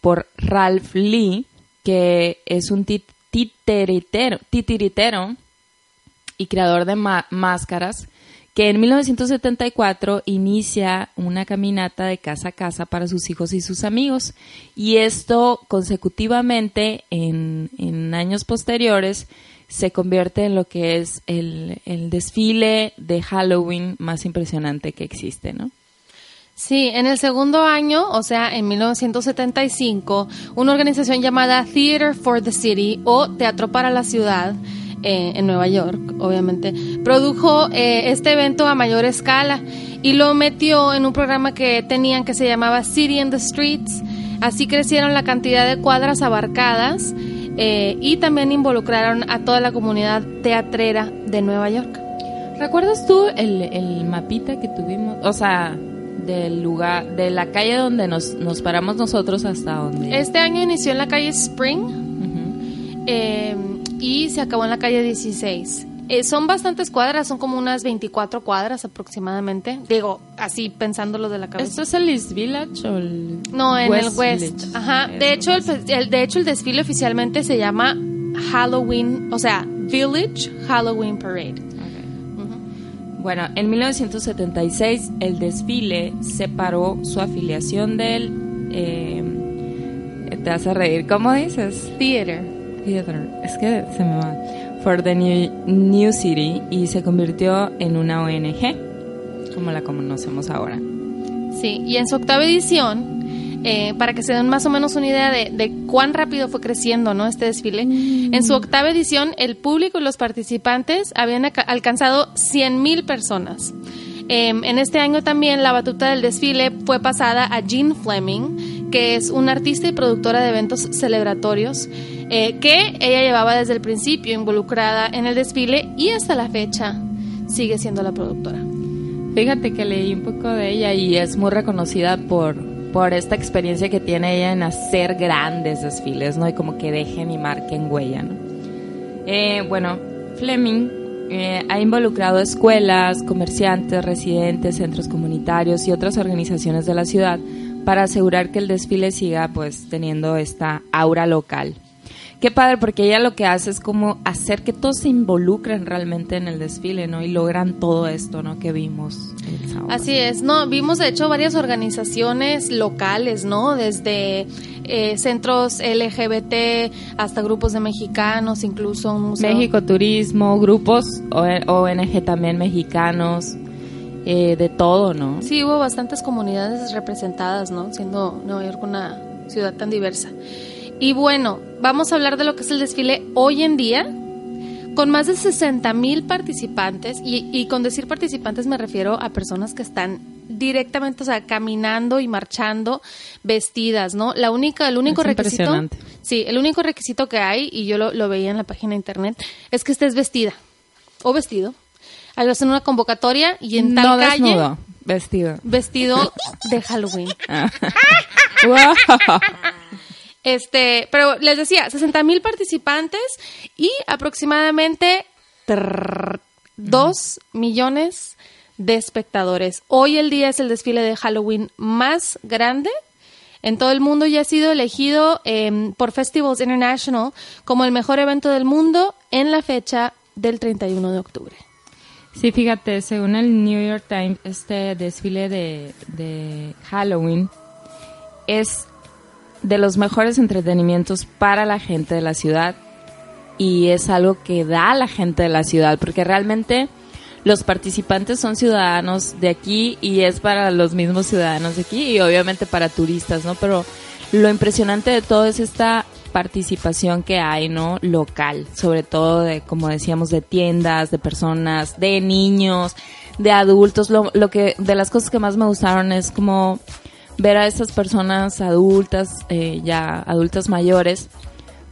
por Ralph Lee, que es un titiritero, y creador de máscaras, que en 1974 inicia una caminata de casa a casa para sus hijos y sus amigos. Y esto consecutivamente en, en años posteriores se convierte en lo que es el, el desfile de Halloween más impresionante que existe, ¿no? Sí, en el segundo año, o sea, en 1975, una organización llamada Theater for the City o Teatro para la Ciudad eh, en Nueva York, obviamente, produjo eh, este evento a mayor escala y lo metió en un programa que tenían que se llamaba City in the Streets. Así crecieron la cantidad de cuadras abarcadas eh, y también involucraron a toda la comunidad teatrera de Nueva York. ¿Recuerdas tú el, el mapita que tuvimos? O sea, del lugar, de la calle donde nos, nos paramos nosotros hasta donde... Este año inició en la calle Spring eh, y se acabó en la calle 16. Eh, son bastantes cuadras, son como unas 24 cuadras aproximadamente. Digo, así pensándolo de la cabeza. ¿Esto es el East Village o el No, en West el West. Village? Ajá. De hecho, el, el- de hecho, el desfile oficialmente se llama Halloween, o sea, Village Halloween Parade. Bueno, en 1976 el desfile separó su afiliación del... eh, te hace reír, ¿cómo dices? Theater. Theater. Es que se me va. For the New, New City y se convirtió en una ONG, como la conocemos ahora. Sí, y en su octava edición, eh, para que se den más o menos una idea de, cuán rápido fue creciendo ¿no? este desfile, en su octava edición el público y los participantes habían alcanzado 100.000 personas. Eh, en este año también la batuta del desfile fue pasada a Jean Fleming, que es una artista y productora de eventos celebratorios, eh, que ella llevaba desde el principio involucrada en el desfile y hasta la fecha sigue siendo la productora. Fíjate que leí un poco de ella y es muy reconocida por, por esta experiencia que tiene ella en hacer grandes desfiles, ¿no? Y como que dejen y marquen huella, ¿no? Eh, bueno, Fleming eh, ha involucrado escuelas, comerciantes, residentes, centros comunitarios y otras organizaciones de la ciudad para asegurar que el desfile siga pues teniendo esta aura local. Qué padre, porque ella lo que hace es como hacer que todos se involucren realmente en el desfile, ¿no? Y logran todo esto, ¿no? Que vimos el sábado. Así es, no, vimos de hecho varias organizaciones locales, ¿no? Desde eh, centros LGBT hasta grupos de mexicanos, incluso un museo. México Turismo, grupos ONG también mexicanos, eh, de todo, ¿no? Sí, hubo bastantes comunidades representadas, ¿no? Siendo Nueva York una ciudad tan diversa. Y bueno, vamos a hablar de lo que es el desfile hoy en día, con más de 60 mil participantes, y, y con decir participantes me refiero a personas que están directamente, o sea, caminando y marchando vestidas, ¿no? La única, el único Es requisito, sí, el único requisito que hay, y yo lo, lo veía en la página de internet, es que estés vestida o vestido. Hacen una convocatoria y en tal no calle desnudo, vestido. vestido de Halloween. Wow. Este, pero les decía, 60 mil participantes y aproximadamente 2 millones de espectadores. Hoy el día es el desfile de Halloween más grande en todo el mundo y ha sido elegido em, por Festivals International como el mejor evento del mundo en la fecha del 31 de octubre. Sí, fíjate, según el New York Times, este desfile de, de Halloween es de los mejores entretenimientos para la gente de la ciudad y es algo que da a la gente de la ciudad, porque realmente los participantes son ciudadanos de aquí y es para los mismos ciudadanos de aquí y obviamente para turistas, ¿no? Pero lo impresionante de todo es esta participación que hay, ¿no? Local, sobre todo de, como decíamos, de tiendas, de personas, de niños, de adultos. Lo, lo que, de las cosas que más me gustaron es como ver a estas personas adultas, eh, ya adultas mayores,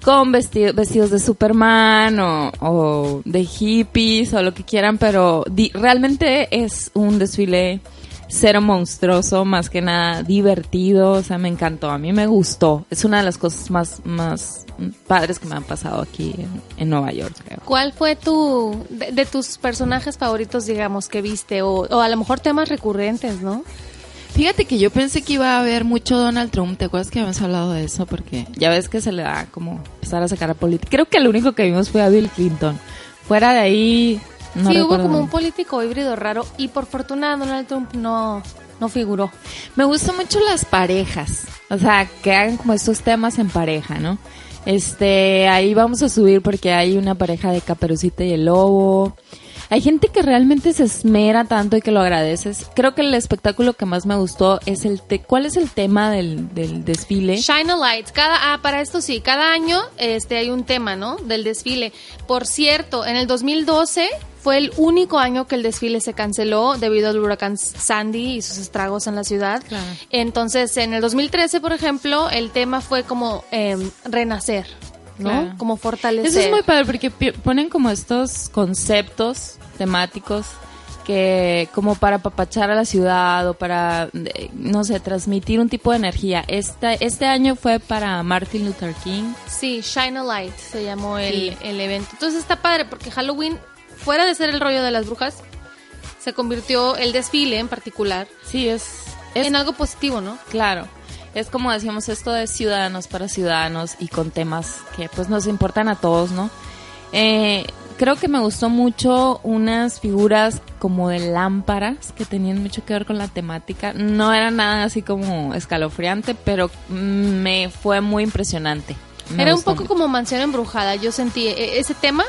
con vestido- vestidos de Superman o, o de hippies o lo que quieran, pero di- realmente es un desfile cero monstruoso, más que nada divertido, o sea, me encantó, a mí me gustó. Es una de las cosas más, más padres que me han pasado aquí en, en Nueva York, creo. ¿Cuál fue tu, de, de tus personajes favoritos, digamos, que viste? O, o a lo mejor temas recurrentes, ¿no? Fíjate que yo pensé que iba a haber mucho Donald Trump, ¿te acuerdas que habíamos hablado de eso? Porque ya ves que se le da como empezar a sacar a política. Creo que el único que vimos fue a Bill Clinton. Fuera de ahí, no sí, hubo como un político híbrido raro y por fortuna Donald Trump no, no figuró. Me gustan mucho las parejas, o sea, que hagan como estos temas en pareja, ¿no? Este, ahí vamos a subir porque hay una pareja de Caperucita y el Lobo. Hay gente que realmente se esmera tanto y que lo agradeces. Creo que el espectáculo que más me gustó es el te ¿cuál es el tema del, del desfile? Shine a Light. Cada, ah, para esto sí, cada año este, hay un tema, ¿no? Del desfile. Por cierto, en el 2012 fue el único año que el desfile se canceló debido al huracán Sandy y sus estragos en la ciudad. Entonces, en el 2013, por ejemplo, el tema fue como em, renacer, ¿no? Claro. Como fortalecer. Eso es muy padre porque ponen como estos conceptos temáticos que como para apapachar a la ciudad o para, eh, no sé, transmitir un tipo de energía. Este, este año fue para Martin Luther King. Sí, Shine a Light se llamó el, Sí. el evento. Entonces está padre porque Halloween, fuera de ser el rollo de las brujas, se convirtió el desfile en particular. Sí, es, en algo positivo, ¿no? Claro. Es como decíamos esto de ciudadanos para ciudadanos y con temas que pues nos importan a todos, ¿no? Eh, creo que me gustó mucho unas figuras como de lámparas que tenían mucho que ver con la temática. No era nada así como escalofriante, pero mm, me fue muy impresionante. Me Era un gustó poco como mansión embrujada. Yo sentí e- ese tema,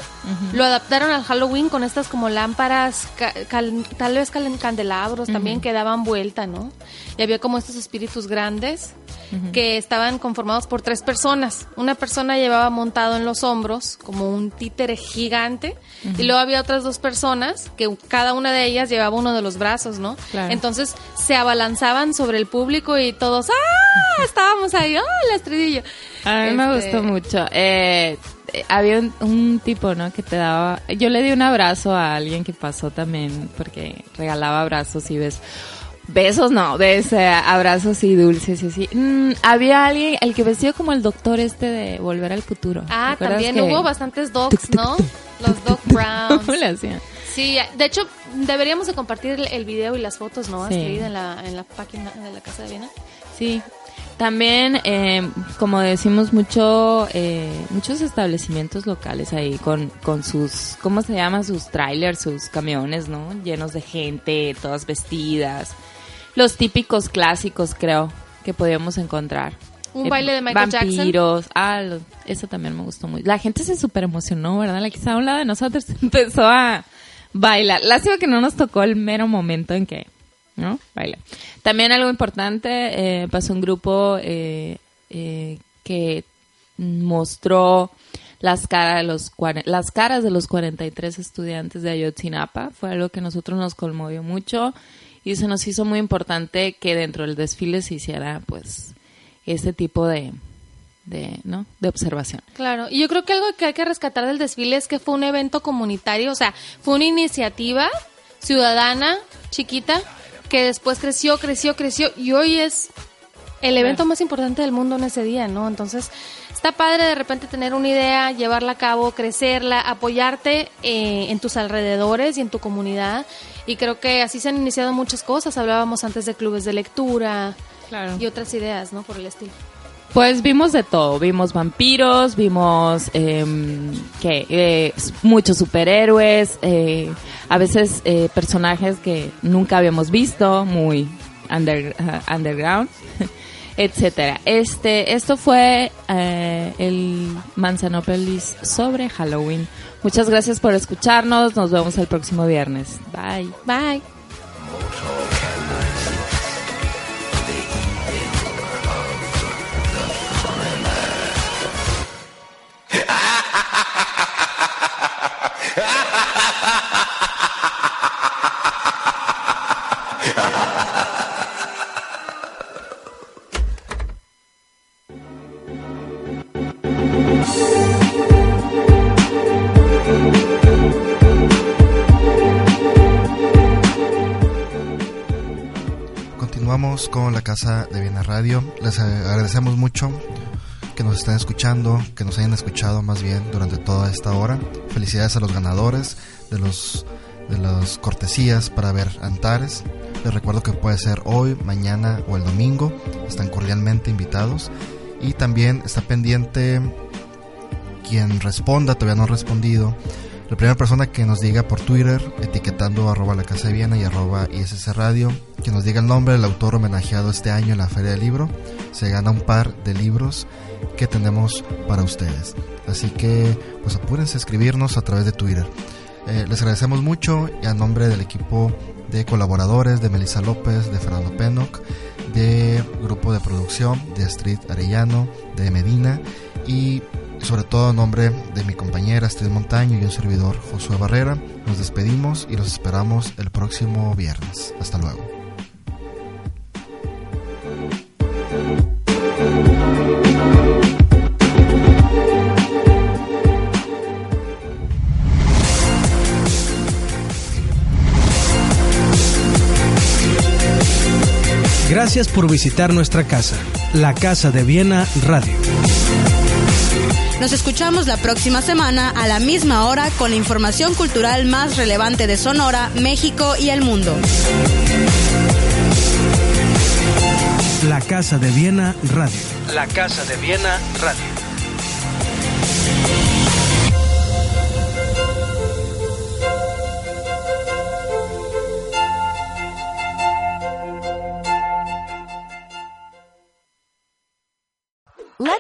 lo adaptaron al Halloween con estas como lámparas, cal- tal vez candelabros también que daban vuelta, ¿no? Y había como estos espíritus grandes que estaban conformados por tres personas. Una persona llevaba montado en los hombros como un títere gigante y luego había otras dos personas que cada una de ellas llevaba uno de los brazos, ¿no? Claro. Entonces se abalanzaban sobre el público y todos, ¡ah! Estábamos ahí, ¡ah! El estridillo. A mí me Este, gustó mucho. Eh, eh, había un, un tipo, ¿no? Que te daba... Yo le di un abrazo a alguien que pasó también porque regalaba abrazos y ves... Besos no, ves eh, abrazos y dulces y así. Mm, había alguien, el que vestido como el doctor este de Volver al Futuro. ¿Te Ah, también que- hubo bastantes dogs, ¿no? Los dog browns. ¿Cómo le hacían? Sí, de hecho, deberíamos de compartir el, el video y las fotos, ¿no? Sí. Escribida en la, en la página de la Casa de Viena. Sí. También, eh, como decimos mucho, eh, muchos establecimientos locales ahí con, con sus, ¿cómo se llama? Sus trailers, sus camiones, ¿no? Llenos de gente, todas vestidas. Los típicos clásicos, creo, que podíamos encontrar. Un baile de Michael Jackson. Vampiros. Ah, lo- eso también me gustó mucho. La gente se súper emocionó, ¿verdad? La que estaba a un lado de nosotros empezó a bailar. Lástima que no nos tocó el mero momento en que, ¿no? Baila. También algo importante, eh, pasó un grupo eh, eh, que mostró las caras de los las caras de los 43 estudiantes de Ayotzinapa. Fue algo que a nosotros nos conmovió mucho y se nos hizo muy importante que dentro del desfile se hiciera, pues, este tipo de, de, ¿no? de observación. Claro, y yo creo que algo que hay que rescatar del desfile es que fue un evento comunitario, o sea, fue una iniciativa ciudadana, chiquita, que después creció, creció, creció y hoy es el evento más importante del mundo en ese día, ¿no? Entonces, está padre de repente tener una idea, llevarla a cabo, crecerla, apoyarte eh, en tus alrededores y en tu comunidad. Y creo que así se han iniciado muchas cosas. Hablábamos antes de clubes de lectura y otras ideas, ¿no? Por el estilo. Pues vimos de todo, vimos vampiros, vimos em, que eh, muchos superhéroes, eh, a veces eh, personajes que nunca habíamos visto, muy uh, underground, etcétera. Este, esto fue eh, el Manzanópolis sobre Halloween. Muchas gracias por escucharnos, nos vemos el próximo viernes. Bye. Bye. Continuamos con la Casa de Viena Radio. Les agradecemos mucho que nos estén escuchando, que nos hayan escuchado más bien durante toda esta hora. Felicidades a los ganadores de los de las cortesías para ver Antares. Les recuerdo que puede ser hoy, mañana o el domingo. Están cordialmente invitados. Y también está pendiente quien responda, todavía no ha respondido. La primera persona que nos diga por Twitter, etiquetando arroba la casa de Viena y arroba ISS Radio, que nos diga el nombre del autor homenajeado este año en la Feria del Libro, se gana un par de libros que tenemos para ustedes. Así que, pues apúrense a escribirnos a través de Twitter. Eh, les agradecemos mucho y a nombre del equipo de colaboradores de Melissa López, de Fernando Penoc, de grupo de producción de Astrid Arellano, de Medina y sobre todo a nombre de mi compañera Astrid Montaño y un servidor Josué Barrera, nos despedimos y los esperamos el próximo viernes. Hasta luego. Gracias por visitar nuestra casa, la Casa de Viena Radio. Nos escuchamos la próxima semana a la misma hora con la información cultural más relevante de Sonora, México y el mundo. La Casa de Viena Radio. La Casa de Viena Radio.